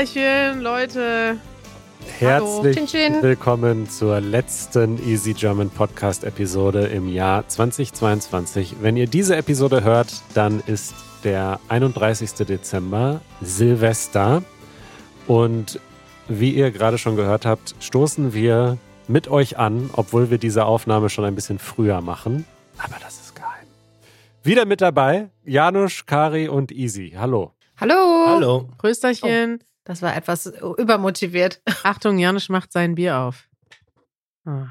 Grüßerchen, Leute. Herzlich Chin, chin. willkommen zur letzten Easy German Podcast Episode im Jahr 2022. Wenn ihr diese Episode hört, dann ist der 31. Dezember Silvester und wie ihr gerade schon gehört habt, stoßen wir mit euch an, obwohl wir diese Aufnahme schon ein bisschen früher machen. Aber das ist geheim. Wieder mit dabei Janusz, Kari und Easy. Hallo. Hallo. Hallo. Grüßerchen. Das war etwas übermotiviert. Achtung, Janusz macht sein Bier auf. Ah.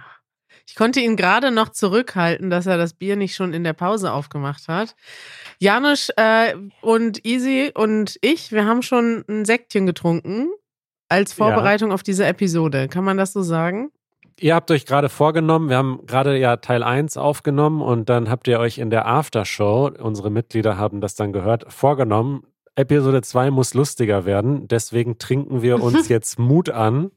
Ich konnte ihn gerade noch zurückhalten, dass er das Bier nicht schon in der Pause aufgemacht hat. Janusz äh, und Easy und ich, wir haben schon ein Säckchen getrunken als Vorbereitung auf diese Episode. Kann man das so sagen? Ihr habt euch gerade vorgenommen, wir haben gerade ja Teil 1 aufgenommen und dann habt ihr euch in der Aftershow, unsere Mitglieder haben das dann gehört, vorgenommen, Episode 2 muss lustiger werden, deswegen trinken wir uns jetzt Mut an.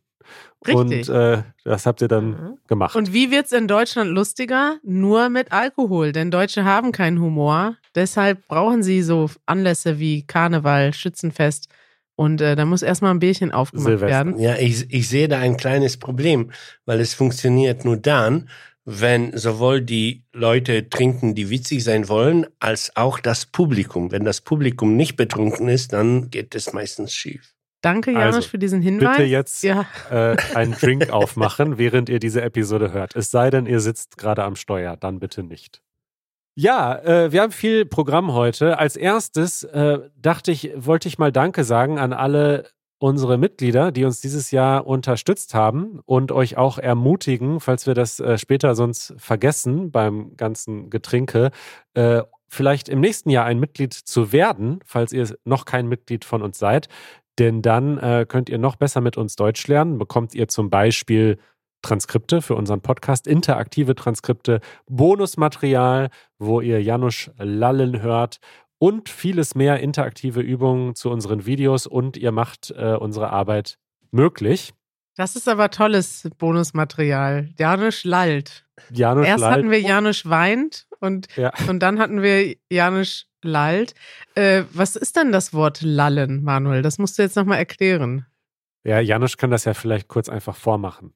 Richtig. Und äh, das habt ihr dann Mhm. gemacht. Und wie wird's in Deutschland lustiger? Nur mit Alkohol, denn Deutsche haben keinen Humor. Deshalb brauchen sie so Anlässe wie Karneval, Schützenfest. Und äh, da muss erstmal ein Bierchen aufgemacht Silvester. werden. Ja, ich, ich sehe da ein kleines Problem, weil es funktioniert nur dann, wenn sowohl die Leute trinken, die witzig sein wollen, als auch das Publikum. Wenn das Publikum nicht betrunken ist, dann geht es meistens schief. Danke, Janusz, Also, für diesen Hinweis. Bitte jetzt Ja, äh, einen Drink aufmachen, während ihr diese Episode hört. Es sei denn, ihr sitzt gerade am Steuer, dann bitte nicht. Ja, äh, wir haben viel Programm heute. Als erstes äh, dachte ich, wollte ich mal Danke sagen an alle unsere Mitglieder, die uns dieses Jahr unterstützt haben und euch auch ermutigen, falls wir das äh, später sonst vergessen beim ganzen Getränke, äh, vielleicht im nächsten Jahr ein Mitglied zu werden, falls ihr noch kein Mitglied von uns seid. Denn dann äh, könnt ihr noch besser mit uns Deutsch lernen. Bekommt ihr zum Beispiel Transkripte für unseren Podcast, interaktive Transkripte, Bonusmaterial, wo ihr Janusz lallen hört und vieles mehr interaktive Übungen zu unseren Videos und ihr macht äh, unsere Arbeit möglich. das ist aber tolles Bonusmaterial. Janusz lallt. Janusz Erst lallt. hatten wir Janusz weint und, Ja. und dann hatten wir Janusz lallt. Äh, was ist denn das Wort lallen, Manuel? Das musst du jetzt nochmal erklären. Ja, Janusz kann das ja vielleicht kurz einfach vormachen.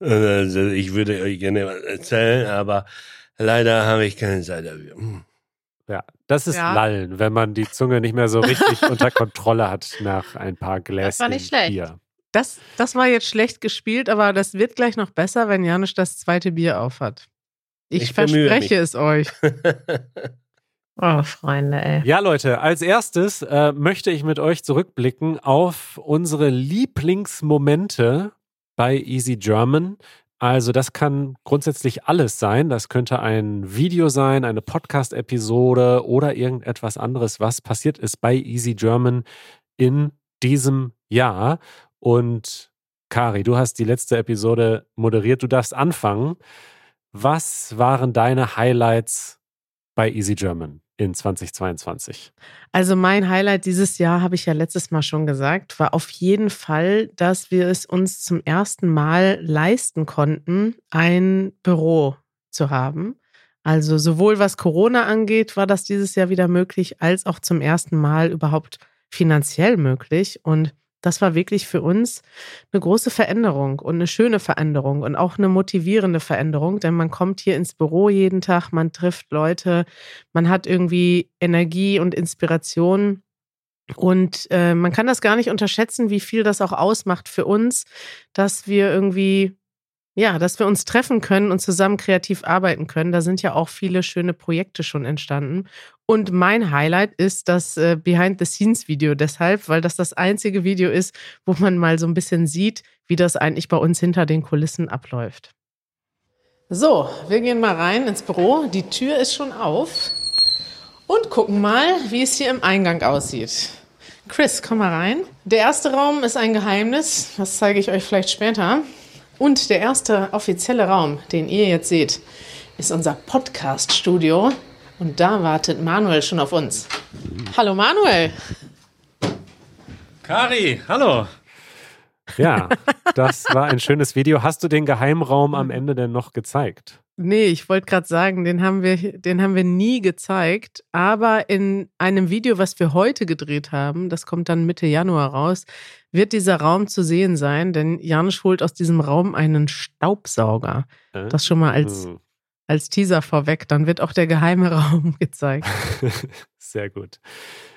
Also ich würde euch gerne was erzählen, aber leider habe ich keine Zeit dafür. Hm. Ja, das ist Ja. Lallen, wenn man die Zunge nicht mehr so richtig unter Kontrolle hat nach ein paar Gläschen war nicht schlecht. Bier. Das, das war jetzt schlecht gespielt, aber das wird gleich noch besser, wenn Janusz das zweite Bier aufhat. Ich, Ich verspreche es euch. Oh, Freunde, ey. Ja, Leute, als erstes äh, möchte ich mit euch zurückblicken auf unsere Lieblingsmomente bei Easy German. Also das kann grundsätzlich alles sein. Das könnte ein Video sein, eine Podcast-Episode oder irgendetwas anderes, was passiert ist bei Easy German in diesem Jahr. Und Kari, du hast die letzte Episode moderiert. Du darfst anfangen. Was waren deine Highlights bei Easy German in 2022? Also mein Highlight dieses Jahr, habe ich ja letztes Mal schon gesagt, war auf jeden Fall, dass wir es uns zum ersten Mal leisten konnten, ein Büro zu haben. Also sowohl was Corona angeht, war das dieses Jahr wieder möglich, als auch zum ersten Mal überhaupt finanziell möglich. Und das war wirklich für uns eine große Veränderung und eine schöne Veränderung und auch eine motivierende Veränderung, denn man kommt hier ins Büro jeden Tag, man trifft Leute, man hat irgendwie Energie und Inspiration. Und äh, man kann das gar nicht unterschätzen, wie viel das auch ausmacht für uns, dass wir irgendwie, ja, dass wir uns treffen können und zusammen kreativ arbeiten können. Da sind ja auch viele schöne Projekte schon entstanden. Und mein Highlight ist das äh, Behind-the-Scenes-Video deshalb, weil das das einzige Video ist, wo man mal so ein bisschen sieht, wie das eigentlich bei uns hinter den Kulissen abläuft. So, wir gehen mal rein ins Büro. Die Tür ist schon auf. Und gucken mal, wie es hier im Eingang aussieht. Chris, komm mal rein. Der erste Raum ist ein Geheimnis. Das zeige ich euch vielleicht später. Und der erste offizielle Raum, den ihr jetzt seht, ist unser Podcast-Studio. Und da wartet Manuel schon auf uns. Hallo Manuel. Kari, hallo. Ja, das war ein schönes Video. Hast du den Geheimraum am Ende denn noch gezeigt? Nee, ich wollte gerade sagen, den haben, wir, den haben wir nie gezeigt. Aber in einem Video, was wir heute gedreht haben, das kommt dann Mitte Januar raus, wird dieser Raum zu sehen sein, denn Janusz holt aus diesem Raum einen Staubsauger. Das schon mal als, Hm. als Teaser vorweg. Dann wird auch der geheime Raum gezeigt. Sehr gut.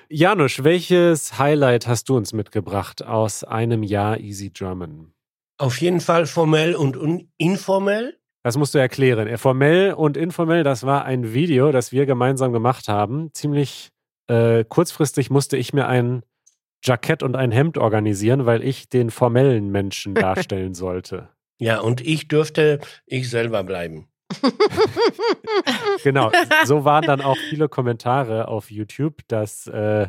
Janusz, welches Highlight hast du uns mitgebracht aus einem Jahr Easy German? Auf jeden Fall formell und un informell. Das musst du erklären. Formell und informell, das war ein Video, das wir gemeinsam gemacht haben. Ziemlich äh, kurzfristig musste ich mir ein Jackett und ein Hemd organisieren, weil ich den formellen Menschen darstellen sollte. Ja, und ich dürfte ich selber bleiben. Genau, so waren dann auch viele Kommentare auf YouTube, dass äh,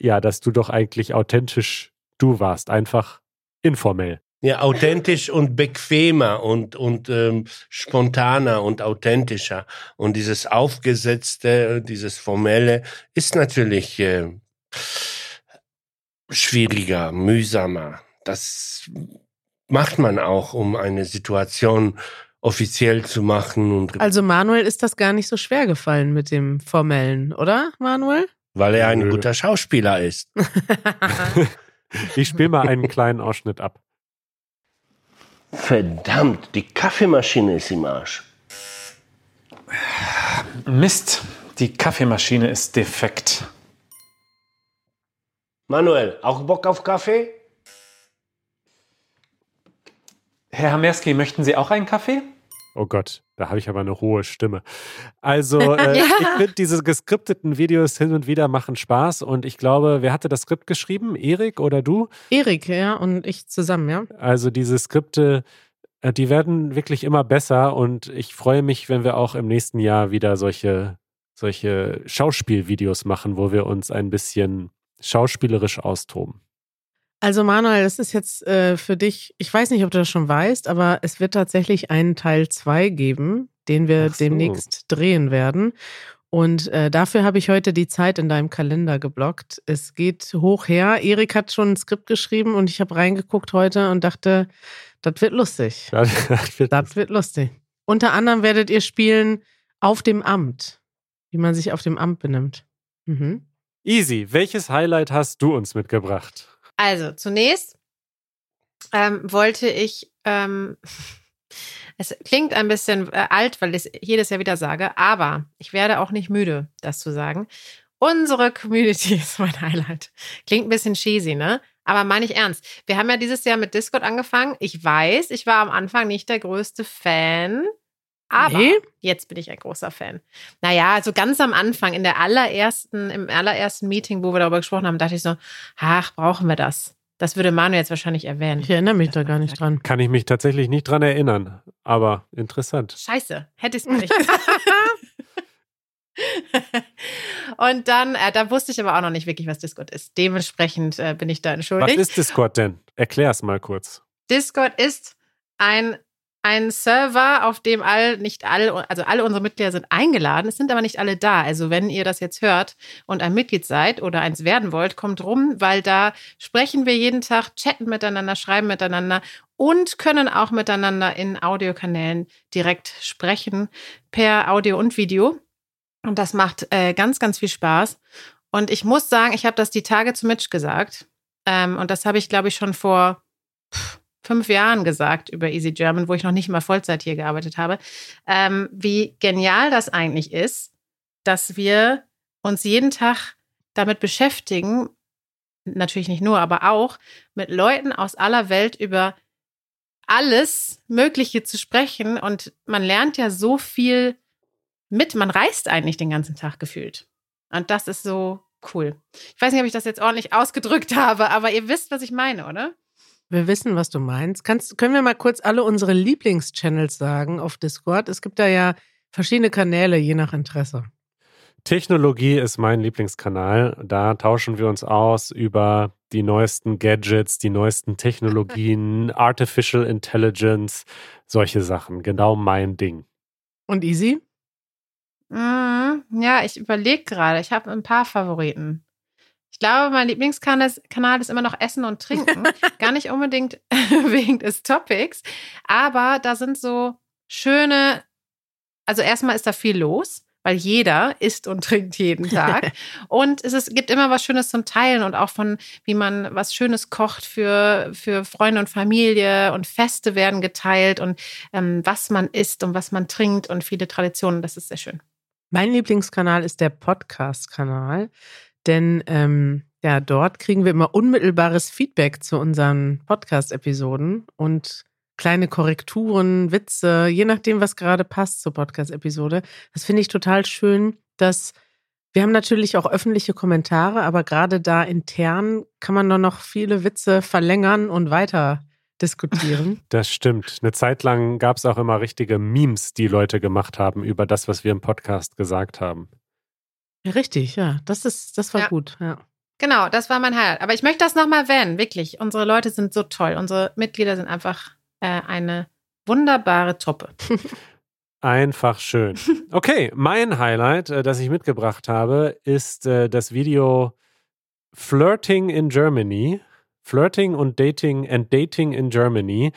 ja, dass du doch eigentlich authentisch du warst, einfach informell. Ja, authentisch und bequemer und, und ähm, spontaner und authentischer. Und dieses Aufgesetzte, dieses Formelle ist natürlich äh, schwieriger, mühsamer. Das macht man auch, um eine Situation offiziell zu machen und Also Manuel ist das gar nicht so schwer gefallen mit dem Formellen, oder Manuel? weil er ein Nö. guter Schauspieler ist. Ich spiele mal einen kleinen Ausschnitt ab. Verdammt, die Kaffeemaschine ist im Arsch. Mist, die Kaffeemaschine ist defekt. Manuel, auch Bock auf Kaffee? Herr Hamerski, möchten Sie auch einen Kaffee? Oh Gott, da habe ich aber eine hohe Stimme. Also, äh, ich finde, diese geskripteten Videos hin und wieder machen Spaß und ich glaube, wer hatte das Skript geschrieben? Erik oder du? Erik, ja, und ich zusammen, ja. Also diese Skripte, äh, die werden wirklich immer besser und ich freue mich, wenn wir auch im nächsten Jahr wieder solche, solche Schauspielvideos machen, wo wir uns ein bisschen schauspielerisch austoben. Also Manuel, das ist jetzt äh, für dich, ich weiß nicht, ob du das schon weißt, aber es wird tatsächlich einen Teil 2 geben, den wir so. demnächst drehen werden. Und äh, dafür habe ich heute die Zeit in deinem Kalender geblockt. Es geht hoch her. Erik hat schon ein Skript geschrieben und ich habe reingeguckt heute und dachte, das wird lustig. Das wird Das wird lustig. Unter anderem werdet ihr spielen auf dem Amt, wie man sich auf dem Amt benimmt. Mhm. Easy, welches Highlight hast du uns mitgebracht? Also, zunächst ähm, wollte ich, ähm, es klingt ein bisschen äh, alt, weil ich es jedes Jahr wieder sage, aber ich werde auch nicht müde, das zu sagen. Unsere Community ist mein Highlight. Klingt ein bisschen cheesy, ne? Aber meine ich ernst. Wir haben ja dieses Jahr mit Discord angefangen. Ich weiß, ich war am Anfang nicht der größte Fan. Aber Nee? jetzt bin ich ein großer Fan. Naja, also ganz am Anfang, in der allerersten, im allerersten Meeting, wo wir darüber gesprochen haben, dachte ich so, ach, brauchen wir das? Das würde Manu jetzt wahrscheinlich erwähnen. Ich erinnere mich da gar nicht dran. Kann ich mich tatsächlich nicht dran erinnern, aber interessant. Scheiße, hätte ich es nicht. Und dann, äh, da wusste ich aber auch noch nicht wirklich, was Discord ist. Dementsprechend äh, bin ich da Was entschuldigt. ist Discord denn? Erklär's mal kurz. Discord ist ein, ein Server, auf dem all, nicht alle, also alle unsere Mitglieder sind eingeladen, es sind aber nicht alle da. Also wenn ihr das jetzt hört und ein Mitglied seid oder eins werden wollt, kommt rum, weil da sprechen wir jeden Tag, chatten miteinander, schreiben miteinander und können auch miteinander in Audiokanälen direkt sprechen, per Audio und Video. Und das macht äh, ganz, ganz viel Spaß. Und ich muss sagen, ich habe das die Tage zu Mitch gesagt. Ähm, und das habe ich, glaube ich, schon vor pff, fünf Jahren gesagt über Easy German, wo ich noch nicht mal Vollzeit hier gearbeitet habe, ähm, wie genial das eigentlich ist, dass wir uns jeden Tag damit beschäftigen, natürlich nicht nur, aber auch mit Leuten aus aller Welt über alles Mögliche zu sprechen. Und man lernt ja so viel mit. Man reist eigentlich den ganzen Tag gefühlt. Und das ist so cool. Ich weiß nicht, ob ich das jetzt ordentlich ausgedrückt habe, aber ihr wisst, was ich meine, oder? Wir wissen, was du meinst. Kannst, können wir mal kurz alle unsere Lieblingschannels sagen auf Discord? Es gibt da ja verschiedene Kanäle, je nach Interesse. Technologie ist mein Lieblingskanal. Da tauschen wir uns aus über die neuesten Gadgets, die neuesten Technologien, Artificial Intelligence, solche Sachen. Genau mein Ding. Und Easy? Mhm. Ja, ich überlege gerade. Ich habe ein paar Favoriten. Ich glaube, mein Lieblingskanal ist, immer noch Essen und Trinken. Gar nicht unbedingt wegen des Topics, aber da sind so schöne Also erstmal ist da viel los weil jeder isst und trinkt jeden Tag. und es ist, gibt immer was Schönes zum Teilen und auch von, wie man was Schönes kocht für, für Freunde und Familie und Feste werden geteilt und ähm, was man isst und was man trinkt und viele Traditionen. Das ist sehr schön. Mein Lieblingskanal ist der Podcast-Kanal, denn ähm, ja, dort kriegen wir immer unmittelbares Feedback zu unseren Podcast-Episoden und kleine Korrekturen, Witze, je nachdem, was gerade passt zur Podcast-Episode. Das finde ich total schön, dass wir haben natürlich auch öffentliche Kommentare, aber gerade da intern kann man nur noch viele Witze verlängern und weiter diskutieren. Das stimmt. Eine Zeit lang gab es auch immer richtige Memes, die Leute gemacht haben über das, was wir im Podcast gesagt haben. Ja, richtig, ja. Das ist, das war ja. gut, ja. Genau, das war mein Highlight. Aber ich möchte das nochmal erwähnen, wirklich. Unsere Leute sind so toll. Unsere Mitglieder sind einfach äh, eine wunderbare Truppe. Einfach schön. Okay, mein Highlight, äh, das ich mitgebracht habe, ist äh, das Video Flirting in Germany. Flirting und Dating and Dating in Germany,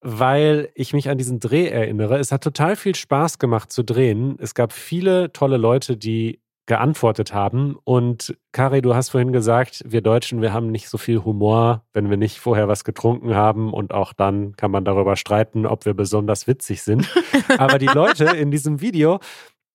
weil ich mich an diesen Dreh erinnere. Es hat total viel Spaß gemacht zu drehen. Es gab viele tolle Leute, die geantwortet haben. Und Kari, du hast vorhin gesagt, wir Deutschen, wir haben nicht so viel Humor, wenn wir nicht vorher was getrunken haben. Und auch dann kann man darüber streiten, ob wir besonders witzig sind. Aber die Leute in diesem Video,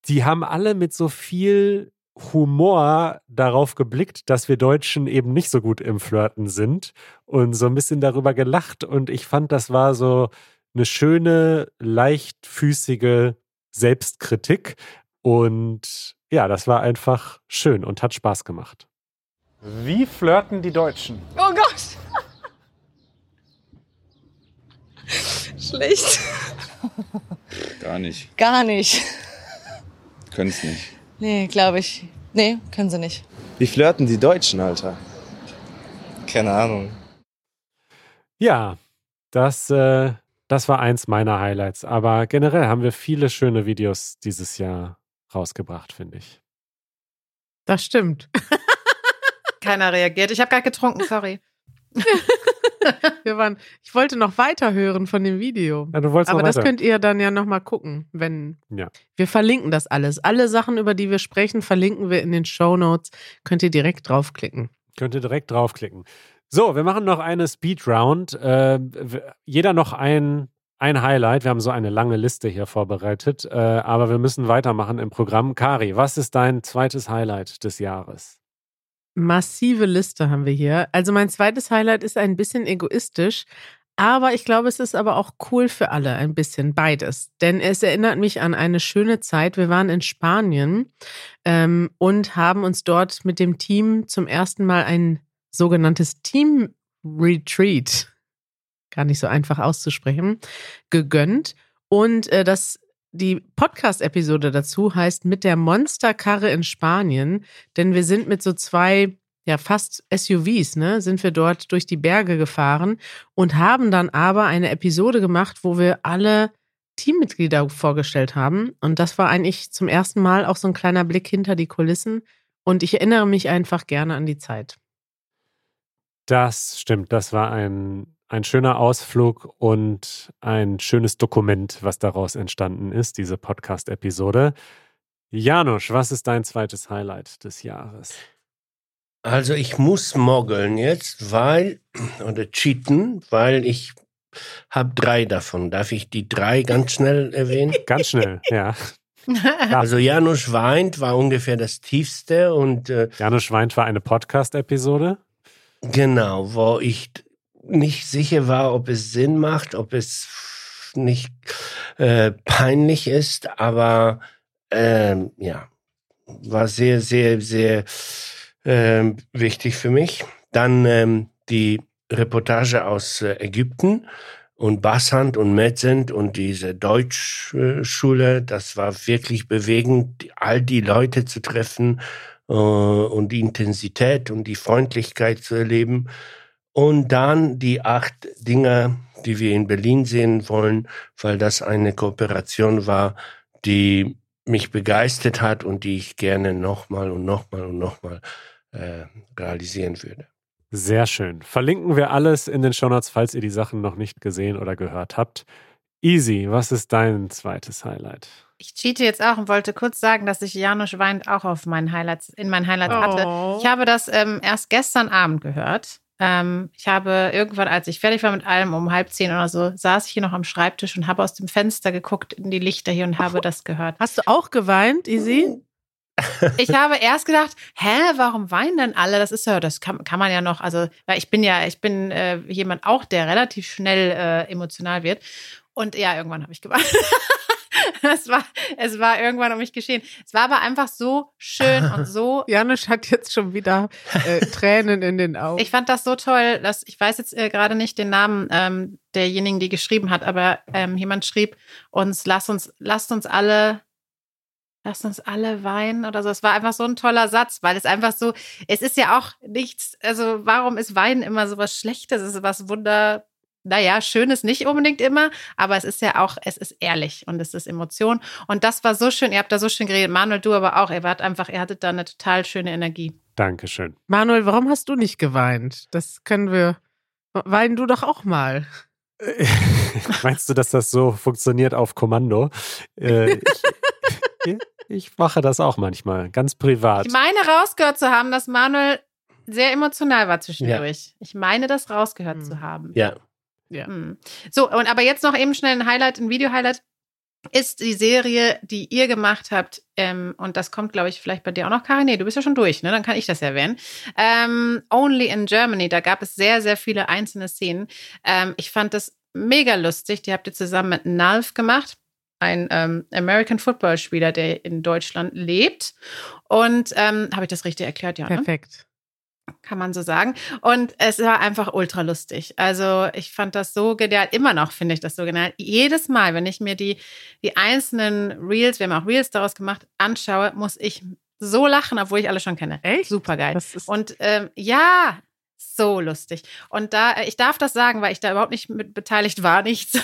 die haben alle mit so viel Humor darauf geblickt, dass wir Deutschen eben nicht so gut im Flirten sind und so ein bisschen darüber gelacht. Und ich fand, das war so eine schöne, leichtfüßige Selbstkritik. Und ja, das war einfach schön und hat Spaß gemacht. Wie flirten die Deutschen? Oh Gott! Schlecht. Gar nicht. Gar nicht. Können es nicht. Nee, glaube ich. Nee, können sie nicht. Wie flirten die Deutschen, Alter? Keine Ahnung. Ja, das, äh, das war eins meiner Highlights. Aber generell haben wir viele schöne Videos dieses Jahr rausgebracht, finde ich. Das stimmt. Keiner reagiert. Ich habe gerade getrunken, sorry. Wir waren, ich wollte noch weiterhören von dem Video. Ja, du wolltest Aber noch das weiter. könnt ihr dann ja nochmal gucken, wenn. Ja. Wir verlinken das alles. Alle Sachen, über die wir sprechen, verlinken wir in den Show Notes. Könnt ihr direkt draufklicken. Könnt ihr direkt draufklicken. So, wir machen noch eine Speedround. Äh, jeder noch ein, ein Highlight. Wir haben so eine lange Liste hier vorbereitet, äh, aber wir müssen weitermachen im Programm. Kari, was ist dein zweites Highlight des Jahres? Massive Liste haben wir hier. Also mein zweites Highlight ist ein bisschen egoistisch, aber ich glaube, es ist aber auch cool für alle, ein bisschen beides. Denn es erinnert mich an eine schöne Zeit. Wir waren in Spanien ähm, und haben uns dort mit dem Team zum ersten Mal ein sogenanntes Team Retreat, gar nicht so einfach auszusprechen, gegönnt. Und äh, das die Podcast-Episode dazu heißt mit der Monsterkarre in Spanien, denn wir sind mit so zwei, ja fast SUVs, ne, sind wir dort durch die Berge gefahren und haben dann aber eine Episode gemacht, wo wir alle Teammitglieder vorgestellt haben. Und das war eigentlich zum ersten Mal auch so ein kleiner Blick hinter die Kulissen. Und ich erinnere mich einfach gerne an die Zeit. Das stimmt, das war ein, ein schöner Ausflug und ein schönes Dokument, was daraus entstanden ist, diese Podcast-Episode. Janusz, was ist dein zweites Highlight des Jahres? Also ich muss moggeln jetzt, weil, oder cheaten, weil ich habe drei davon. Darf ich die drei ganz schnell erwähnen? Ganz schnell, ja. Also Janusz weint war ungefähr das tiefste und äh, Janusz weint war eine Podcast-Episode. genau, wo ich nicht sicher war, ob es Sinn macht, ob es nicht äh, peinlich ist, aber ähm, ja, war sehr, sehr, sehr ähm, wichtig für mich. Dann ähm, die Reportage aus äh, Ägypten und Bassand und Metzend und diese Deutschschule, das war wirklich bewegend, all die Leute zu treffen äh, und die Intensität und die Freundlichkeit zu erleben. Und dann die acht Dinge, die wir in Berlin sehen wollen, weil das eine Kooperation war, die mich begeistert hat und die ich gerne nochmal und nochmal und nochmal äh, realisieren würde. Sehr schön. Verlinken wir alles in den Shownotes, falls ihr die Sachen noch nicht gesehen oder gehört habt. Easy, was ist dein zweites Highlight? Ich cheate jetzt auch und wollte kurz sagen, dass ich Janusz weint auch auf meinen Highlights, in meinen Highlights hatte. Oh. Ich habe das ähm, erst gestern Abend gehört. Ähm, ich habe irgendwann, als ich fertig war mit allem, um halb zehn oder so, saß ich hier noch am Schreibtisch und habe aus dem Fenster geguckt in die Lichter hier und habe das gehört. Hast du auch geweint, Easy? Ich habe erst gedacht, hä, warum weinen denn alle? Das ist ja, das kann, kann man ja noch, also, weil ich bin ja, ich bin äh, jemand auch, der relativ schnell äh, emotional wird. Und ja, irgendwann habe ich geweint. es, war, es war irgendwann um mich geschehen. Es war aber einfach so schön und so Janusz hat jetzt schon wieder äh, Tränen in den Augen. Ich fand das so toll, dass ich weiß jetzt äh, gerade nicht den Namen ähm, derjenigen, die geschrieben hat, aber ähm, jemand schrieb uns, lasst uns, lasst uns alle, lasst uns alle weinen oder so. Es war einfach so ein toller Satz, weil es einfach so, es ist ja auch nichts, also warum ist Weinen immer so was Schlechtes? Es ist was Wunder, naja, Schönes nicht unbedingt immer, aber es ist ja auch, es ist ehrlich und es ist Emotion. Und das war so schön, ihr habt da so schön geredet, Manuel, du aber auch, ihr wart einfach, ihr hattet da eine total schöne Energie. Dankeschön. Manuel, warum hast du nicht geweint? Das können wir. Wein du doch auch mal. Meinst du, dass das so funktioniert auf Kommando? Äh, ich, ich mache das auch manchmal, ganz privat. Ich meine rausgehört zu haben, dass Manuel sehr emotional war zwischendurch. Ich meine, das rausgehört Hm. zu haben. Ja. Ja. Hm. So, und aber jetzt noch eben schnell ein Highlight, ein Video-Highlight ist die Serie, die ihr gemacht habt. Ähm, und das kommt, glaube ich, vielleicht bei dir auch noch, Karin. Nee, du bist ja schon durch, ne? Dann kann ich das erwähnen. Ähm, Only in Germany, da gab es sehr, sehr viele einzelne Szenen. Ähm, ich fand das mega lustig. Die habt ihr zusammen mit Nalf gemacht. Ein ähm, American Football-Spieler, der in Deutschland lebt. Und ähm, habe ich das richtig erklärt? Ja. Ne? Kann man so sagen. Und es war einfach ultra lustig. Also ich fand das so genial. Immer noch finde ich das so genial. Jedes Mal, wenn ich mir die, die einzelnen Reels, wir haben auch Reels daraus gemacht, anschaue, muss ich so lachen, obwohl ich alle schon kenne. Echt? Super geil. Und ähm, ja, so lustig. Und da, äh, ich darf das sagen, weil ich da überhaupt nicht mit beteiligt war, nichts,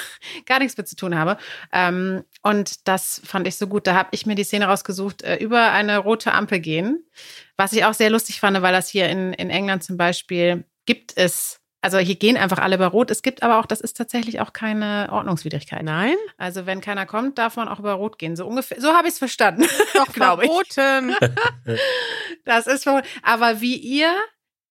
gar nichts mit zu tun habe. Ähm, und das fand ich so gut. Da habe ich mir die Szene rausgesucht, äh, über eine rote Ampel gehen. Was ich auch sehr lustig fand, weil das hier in, in England zum Beispiel gibt es, also hier gehen einfach alle über Rot. Es gibt aber auch, das ist tatsächlich auch keine Ordnungswidrigkeit. Nein? Also wenn keiner kommt, darf man auch über Rot gehen. So ungefähr, so habe ich es verstanden. Doch, glaube ich. verboten. Das ist verboten. Aber wie ihr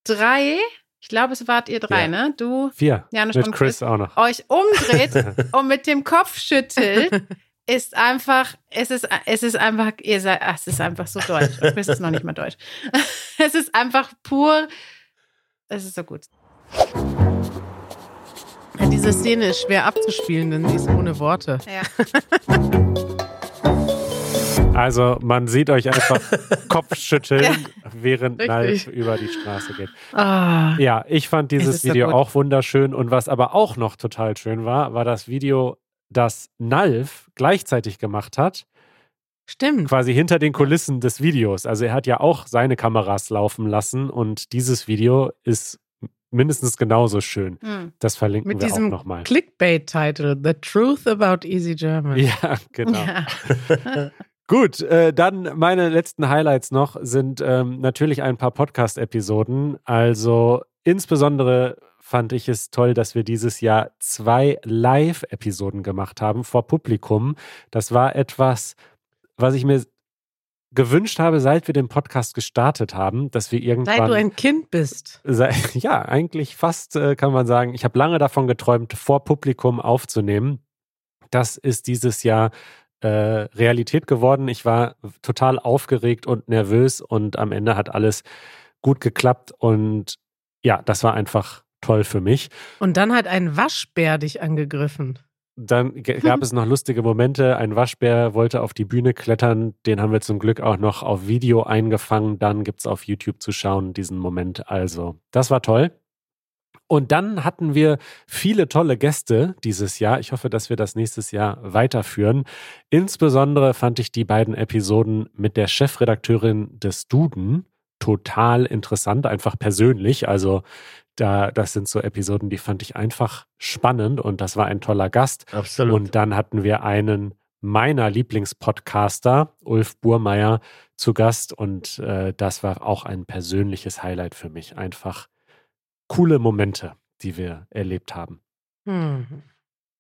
drei, ich glaube, es wart ihr drei, Ja. ne? Du, Vier. Janusz mit und Chris Chris. auch noch. euch umdreht und mit dem Kopf schüttelt, ist einfach, es ist, es ist einfach, ihr seid, ach, es ist einfach so deutsch. Und Chris ist noch nicht mal deutsch. Es ist einfach pur, es ist so gut. Ja, diese Szene ist schwer abzuspielen, denn sie ist ohne Worte. Ja. Also man sieht euch einfach Kopfschütteln, während Richtig. Nalf über die Straße geht. Ah, Ja, ich fand Es dieses so Video gut. auch wunderschön. Und was aber auch noch total schön war, war das Video, das Nalf gleichzeitig gemacht hat, stimmt. quasi hinter den Kulissen des Videos. Also er hat ja auch seine Kameras laufen lassen und dieses Video ist mindestens genauso schön. Hm. Das verlinken Mit wir auch diesem nochmal. Clickbait-Titel: The Truth About Easy German. Ja, genau. Ja. Gut, äh, dann meine letzten Highlights noch sind ähm, natürlich ein paar Podcast-Episoden. Also insbesondere fand ich es toll, dass wir dieses Jahr zwei Live-Episoden gemacht haben vor Publikum. Das war etwas, was ich mir gewünscht habe, seit wir den Podcast gestartet haben, dass wir irgendwann Seit du ein Kind bist. Sei- Ja, eigentlich fast äh, kann man sagen, ich habe lange davon geträumt, vor Publikum aufzunehmen. Das ist dieses Jahr äh, Realität geworden. Ich war total aufgeregt und nervös und am Ende hat alles gut geklappt und ja, das war einfach toll für mich. Und dann hat ein Waschbär dich angegriffen. Dann gab es noch lustige Momente. Ein Waschbär wollte auf die Bühne klettern. Den haben wir zum Glück auch noch auf Video eingefangen. Dann gibt es auf YouTube zu schauen, diesen Moment. Also, das war toll. Und dann hatten wir viele tolle Gäste dieses Jahr. Ich hoffe, dass wir das nächstes Jahr weiterführen. Insbesondere fand ich die beiden Episoden mit der Chefredakteurin des Duden total interessant, einfach persönlich. Also da, das sind so Episoden, die fand ich einfach spannend und das war ein toller Gast. Absolut. Und dann hatten wir einen meiner Lieblingspodcaster, Ulf Burmeier, zu Gast und äh, das war auch ein persönliches Highlight für mich. Einfach coole Momente, die wir erlebt haben. Hm.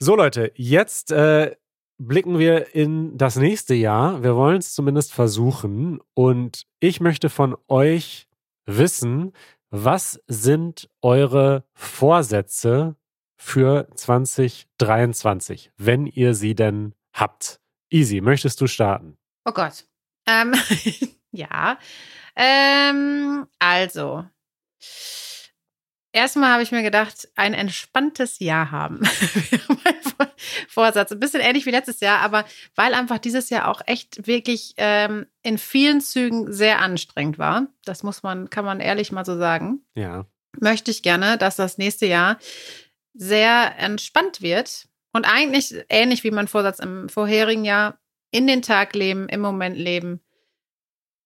So Leute, jetzt äh, blicken wir in das nächste Jahr. Wir wollen es zumindest versuchen. Und ich möchte von euch wissen, was sind eure Vorsätze für 2023, wenn ihr sie denn habt? Easy, möchtest du starten? Oh Gott. Ähm, ja. Ähm, also. Erstmal habe ich mir gedacht, ein entspanntes Jahr haben. mein Vorsatz. Ein bisschen ähnlich wie letztes Jahr, aber weil einfach dieses Jahr auch echt wirklich ähm, in vielen Zügen sehr anstrengend war. Das muss man, kann man ehrlich mal so sagen. Ja. Möchte ich gerne, dass das nächste Jahr sehr entspannt wird und eigentlich ähnlich wie mein Vorsatz im vorherigen Jahr in den Tag leben, im Moment leben,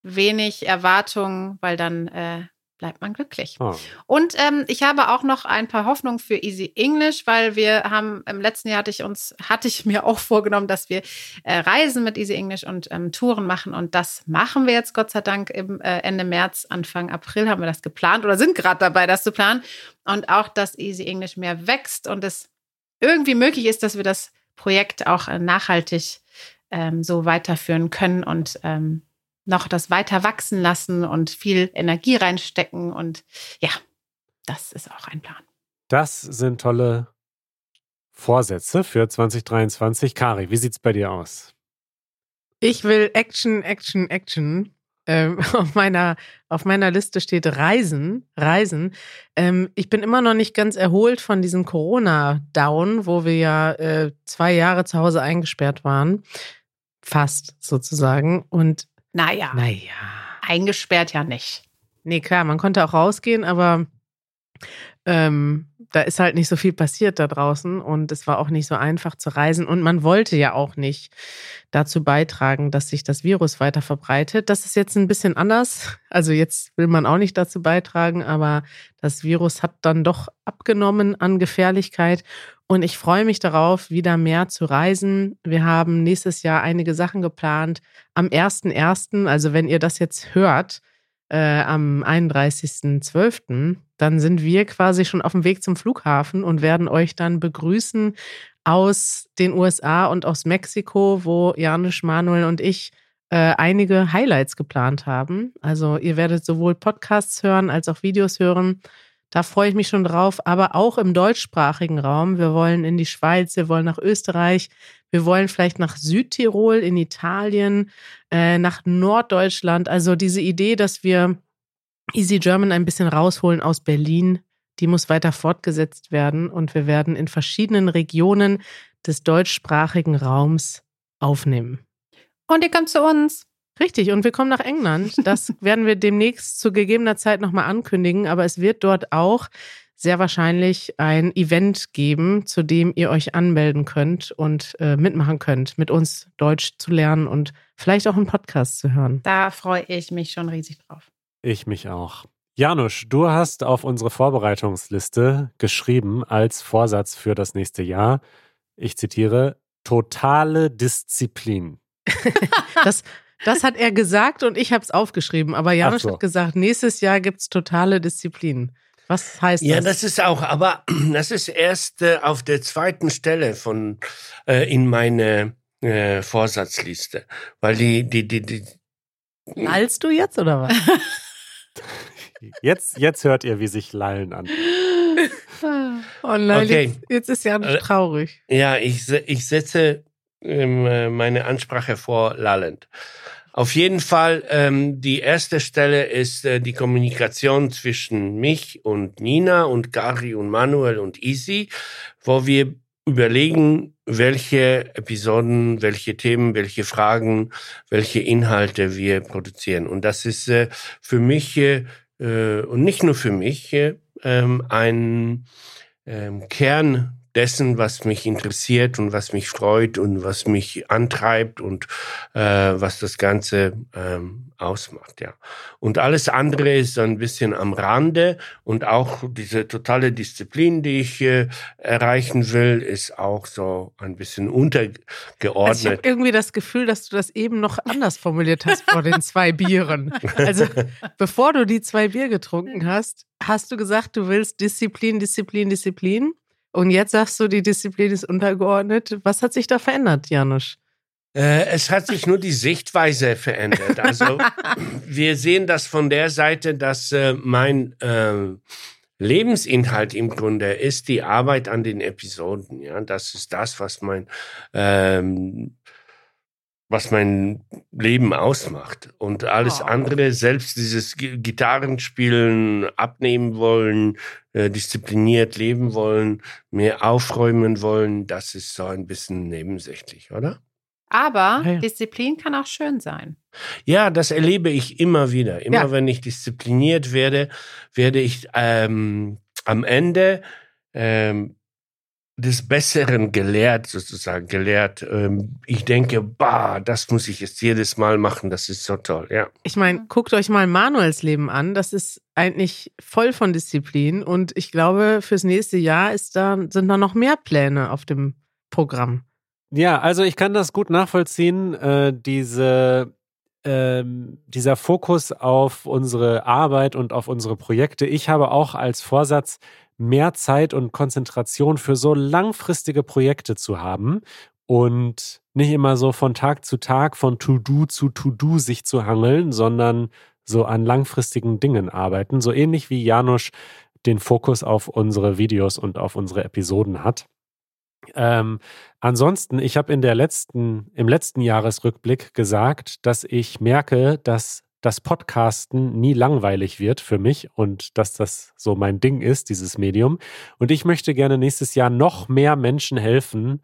wenig Erwartungen, weil dann äh, bleibt man glücklich. Oh. Und ähm, ich habe auch noch ein paar Hoffnungen für Easy English, weil wir haben im letzten Jahr hatte ich uns hatte ich mir auch vorgenommen, dass wir äh, Reisen mit Easy English und ähm, Touren machen und das machen wir jetzt Gott sei Dank im äh, Ende März, Anfang April haben wir das geplant oder sind gerade dabei, das zu planen und auch, dass Easy English mehr wächst und es irgendwie möglich ist, dass wir das Projekt auch äh, nachhaltig ähm, so weiterführen können und ähm, noch das weiter wachsen lassen und viel Energie reinstecken. Und ja, das ist auch ein Plan. Das sind tolle Vorsätze für 2023. Kari, wie sieht's bei dir aus? Ich will Action, Action, Action. Ähm, auf, meiner, auf meiner Liste steht Reisen. Reisen. Ähm, ich bin immer noch nicht ganz erholt von diesem Corona-Down, wo wir ja äh, zwei Jahre zu Hause eingesperrt waren. Fast sozusagen. Und Naja, naja. eingesperrt ja nicht. Nee, klar, man konnte auch rausgehen, aber ähm, da ist halt nicht so viel passiert da draußen und es war auch nicht so einfach zu reisen und man wollte ja auch nicht dazu beitragen, dass sich das Virus weiter verbreitet. Das ist jetzt ein bisschen anders. Also jetzt will man auch nicht dazu beitragen, aber das Virus hat dann doch abgenommen an Gefährlichkeit und ich freue mich darauf, wieder mehr zu reisen. Wir haben nächstes Jahr einige Sachen geplant. Am 1.1., also wenn ihr das jetzt hört, äh, am 31.12., dann sind wir quasi schon auf dem Weg zum Flughafen und werden euch dann begrüßen aus den USA und aus Mexiko, wo Janusz, Manuel und ich äh, einige Highlights geplant haben. Also ihr werdet sowohl Podcasts hören als auch Videos hören. Da freue ich mich schon drauf, aber auch im deutschsprachigen Raum. Wir wollen in die Schweiz, wir wollen nach Österreich, wir wollen vielleicht nach Südtirol, in Italien, äh, nach Norddeutschland. Also diese Idee, dass wir Easy German ein bisschen rausholen aus Berlin, die muss weiter fortgesetzt werden und wir werden in verschiedenen Regionen des deutschsprachigen Raums aufnehmen. Und ihr kommt zu uns. Richtig, und wir kommen nach England. Das werden wir demnächst zu gegebener Zeit nochmal ankündigen, aber es wird dort auch sehr wahrscheinlich ein Event geben, zu dem ihr euch anmelden könnt und äh, mitmachen könnt, mit uns Deutsch zu lernen und vielleicht auch einen Podcast zu hören. Da freue ich mich schon riesig drauf. Ich mich auch. Janusz, du hast auf unsere Vorbereitungsliste geschrieben als Vorsatz für das nächste Jahr, ich zitiere, totale Disziplin. Das, das hat er gesagt und ich habe es aufgeschrieben. Aber Janusz so. hat gesagt, nächstes Jahr gibt es totale Disziplin. Was heißt Ja, das? das ist auch, aber das ist erst äh, auf der zweiten Stelle von äh, in meine äh, Vorsatzliste, weil die die die die Lallst du jetzt oder was? Jetzt, jetzt hört ihr, wie sich Lallen an. Oh nein, Okay. jetzt, jetzt ist Janusz Äh, traurig. ja ich ich setze meine Ansprache vor lallend. Auf jeden Fall, ähm, die erste Stelle ist äh, die Kommunikation zwischen mich und Nina und Gary und Manuel und Easy, wo wir überlegen, welche Episoden, welche Themen, welche Fragen, welche Inhalte wir produzieren. Und das ist äh, für mich äh, äh, und nicht nur für mich äh, ähm, ein ähm, Kern dessen, was mich interessiert und was mich freut und was mich antreibt und äh, was das Ganze ähm, ausmacht, ja. Und alles andere ist so ein bisschen am Rande und auch diese totale Disziplin, die ich äh, erreichen will, ist auch so ein bisschen Also ich habe untergeordnet. irgendwie das Gefühl, dass du das eben noch anders formuliert hast vor den zwei Bieren. Also bevor du die zwei Bier getrunken hast, hast du gesagt, du willst Disziplin, Disziplin, Disziplin. Und jetzt sagst du, die Disziplin ist untergeordnet. Was hat sich da verändert, Janusz? Äh, es hat sich nur die Sichtweise verändert. Also wir sehen das von der Seite, dass äh, mein äh, Lebensinhalt im Grunde ist die Arbeit an den Episoden. Ja, das ist das, was mein ähm, was mein Leben ausmacht. Und alles Oh. andere, selbst dieses Gi- Gitarrenspielen, abnehmen wollen, äh, diszipliniert leben wollen, mehr aufräumen wollen, das ist so ein bisschen nebensächlich, oder? Aber ja. Disziplin kann auch schön sein. Ja, das erlebe ich immer wieder. Immer Ja. wenn ich diszipliniert werde, werde ich ähm, am Ende ähm, des Besseren gelehrt, sozusagen gelehrt. Ähm, ich denke, bah, das muss ich jetzt jedes Mal machen, das ist so toll, ja. Ich meine, guckt euch mal Manuels Leben an. Das ist eigentlich voll von Disziplin. Und ich glaube, fürs nächste Jahr ist da, sind da noch mehr Pläne auf dem Programm. Ja, also ich kann das gut nachvollziehen, äh, diese, ähm, dieser Fokus auf unsere Arbeit und auf unsere Projekte. Ich habe auch als Vorsatz, mehr Zeit und Konzentration für so langfristige Projekte zu haben und nicht immer so von Tag zu Tag, von To-Do zu To-Do sich zu hangeln, sondern so an langfristigen Dingen arbeiten. So ähnlich wie Janusz den Fokus auf unsere Videos und auf unsere Episoden hat. Ähm, ansonsten, ich habe in der letzten, im letzten Jahresrückblick gesagt, dass ich merke, dass das Podcasten nie langweilig wird für mich und dass das so mein Ding ist, dieses Medium. Und ich möchte gerne nächstes Jahr noch mehr Menschen helfen,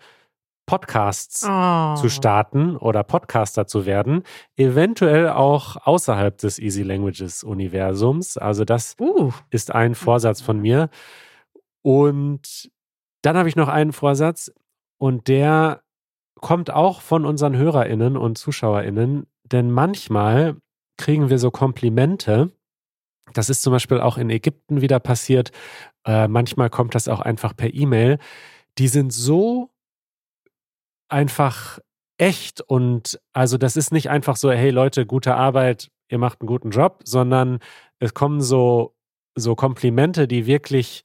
Podcasts Oh. zu starten oder Podcaster zu werden, eventuell auch außerhalb des Easy Languages Universums. Also das Uh, ist ein Vorsatz von mir. Und dann habe ich noch einen Vorsatz und der kommt auch von unseren HörerInnen und ZuschauerInnen, denn manchmal kriegen wir so Komplimente. Das ist zum Beispiel auch in Ägypten wieder passiert. Äh, manchmal kommt das auch einfach per E-Mail. Die sind so einfach echt und also das ist nicht einfach so, hey Leute, gute Arbeit, ihr macht einen guten Job, sondern es kommen so, so Komplimente, die wirklich,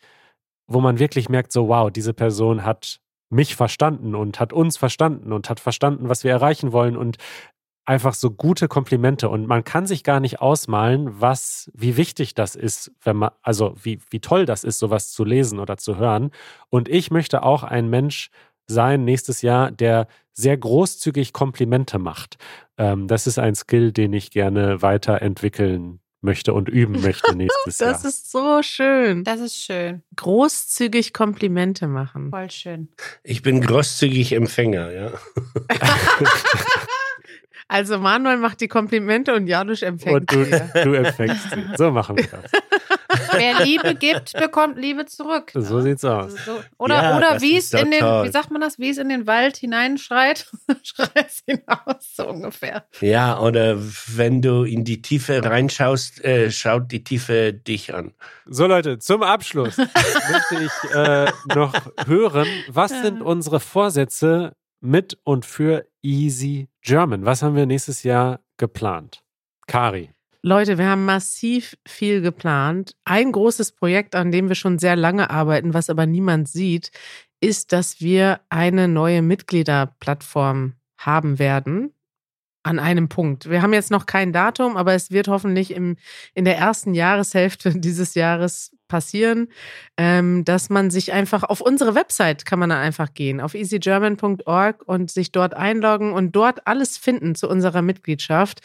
wo man wirklich merkt, so wow, diese Person hat mich verstanden und hat uns verstanden und hat verstanden, was wir erreichen wollen und einfach so gute Komplimente und man kann sich gar nicht ausmalen, was, wie wichtig das ist, wenn man, also wie, wie toll das ist, sowas zu lesen oder zu hören. Und ich möchte auch ein Mensch sein nächstes Jahr, der sehr großzügig Komplimente macht. Ähm, das ist ein Skill, den ich gerne weiterentwickeln möchte und üben möchte nächstes das Jahr. ist so schön. Das ist schön. Großzügig Komplimente machen. Voll schön. Ich bin großzügig Empfänger, ja. Also Manuel macht die Komplimente und Janusz empfängt Und du, sie. du empfängst sie. So machen wir das. Wer Liebe gibt, bekommt Liebe zurück. So sieht's aus. Also so. Oder, Ja, oder wie ist es in den, wie sagt man das, wie es in den Wald hineinschreit, schreit es hinaus, so ungefähr. Ja, oder wenn du in die Tiefe reinschaust, äh, schaut die Tiefe dich an. So Leute, zum Abschluss möchte ich äh, noch hören, was sind unsere Vorsätze mit und für Easy German? Was haben wir nächstes Jahr geplant? Kari. Leute, wir haben massiv viel geplant. Ein großes Projekt, an dem wir schon sehr lange arbeiten, was aber niemand sieht, ist, dass wir eine neue Mitgliederplattform haben werden. An einem Punkt. Wir haben jetzt noch kein Datum, aber es wird hoffentlich im, in der ersten Jahreshälfte dieses Jahres passieren, ähm, dass man sich einfach auf unsere Website kann man dann einfach gehen, auf easygerman.org und sich dort einloggen und dort alles finden zu unserer Mitgliedschaft.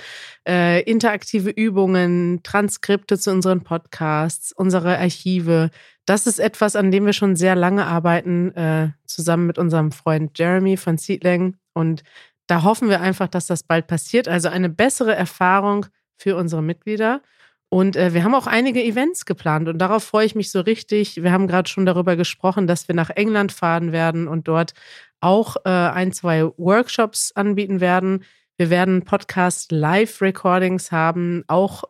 Äh, interaktive Übungen, Transkripte zu unseren Podcasts, unsere Archive. Das ist etwas, an dem wir schon sehr lange arbeiten, äh, zusammen mit unserem Freund Jeremy von Seedling. Und da hoffen wir einfach, dass das bald passiert. Also eine bessere Erfahrung für unsere Mitglieder. Und äh, wir haben auch einige Events geplant und darauf freue ich mich so richtig. Wir haben gerade schon darüber gesprochen, dass wir nach England fahren werden und dort auch äh, ein, zwei Workshops anbieten werden. Wir werden Podcast-Live-Recordings haben, auch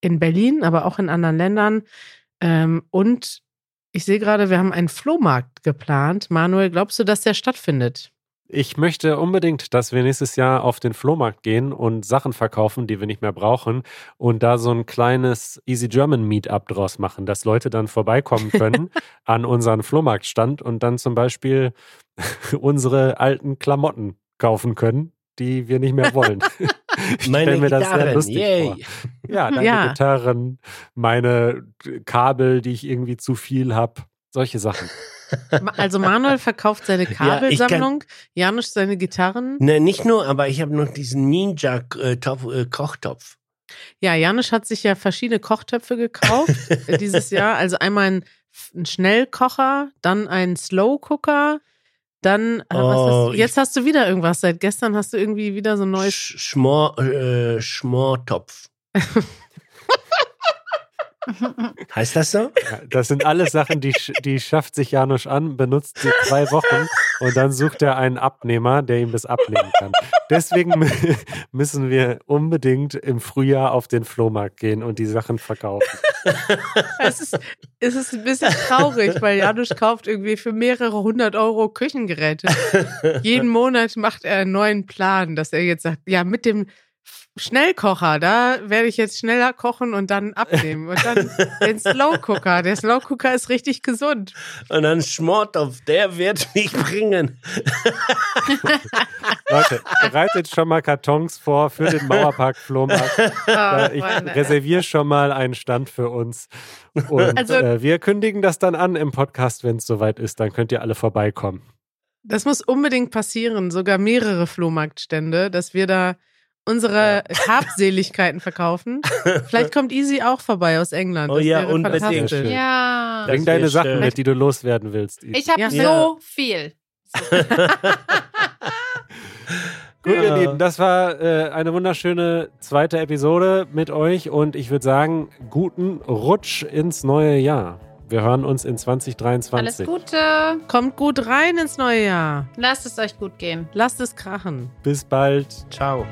in Berlin, aber auch in anderen Ländern. Ähm, und ich sehe gerade, wir haben einen Flohmarkt geplant. Manuel, glaubst du, dass der stattfindet? Ich möchte unbedingt, dass wir nächstes Jahr auf den Flohmarkt gehen und Sachen verkaufen, die wir nicht mehr brauchen und da so ein kleines Easy German Meetup draus machen, dass Leute dann vorbeikommen können an unseren Flohmarktstand und dann zum Beispiel unsere alten Klamotten kaufen können, die wir nicht mehr wollen. Ich Meine mir das sehr Gitarren, lustig yay. vor. Ja, deine Ja. Gitarren, meine Kabel, die ich irgendwie zu viel habe, solche Sachen. Also Manuel verkauft seine Ja, Kabelsammlung, Janusz seine Gitarren. Ne, nicht nur, aber ich habe noch diesen Ninja-Kochtopf. Ja, Janusz hat sich ja verschiedene Kochtöpfe gekauft äh, dieses Jahr. Also einmal ein, ein Schnellkocher, dann ein Slow Cooker, dann äh, Oh, hast, jetzt hast du wieder irgendwas. Seit gestern hast du irgendwie wieder so ein neues. Sch Schmor, äh, Schmortopf. heißt das so? Ja, das sind alles Sachen, die, die schafft sich Janusz an, benutzt sie zwei Wochen und dann sucht er einen Abnehmer, der ihm das abnehmen kann. Deswegen mü- müssen wir unbedingt im Frühjahr auf den Flohmarkt gehen und die Sachen verkaufen. Es ist, es ist ein bisschen traurig, weil Janusz kauft irgendwie für mehrere hundert Euro Küchengeräte. Jeden Monat macht er einen neuen Plan, dass er jetzt sagt, ja, mit dem Schnellkocher, da werde ich jetzt schneller kochen und dann abnehmen. Und dann den Slow Cooker. Der Slow Cooker ist richtig gesund. Und dann Schmortopf, der wird mich bringen. Leute, bereitet schon mal Kartons vor für den Mauerpark Flohmarkt. Ah, ich reserviere schon mal einen Stand für uns. Und Also- äh, wir kündigen das dann an im Podcast, wenn es soweit ist. Dann könnt ihr alle vorbeikommen. Das muss unbedingt passieren, sogar mehrere Flohmarktstände, dass wir da unsere Habseligkeiten verkaufen. Vielleicht kommt Easy auch vorbei aus England. Oh Das ja, wäre unbedingt. fantastisch. Ja. Bring Das deine Sachen schön. mit, die du loswerden willst. Yves. Ich habe Ja. so viel. Gut, ihr Ja. Lieben, das war äh, eine wunderschöne zweite Episode mit euch und ich würde sagen, guten Rutsch ins neue Jahr. Wir hören uns in Alles 2023. Gute. Kommt gut rein ins neue Jahr. Lasst es euch gut gehen. Lasst es krachen. Bis bald. Ciao.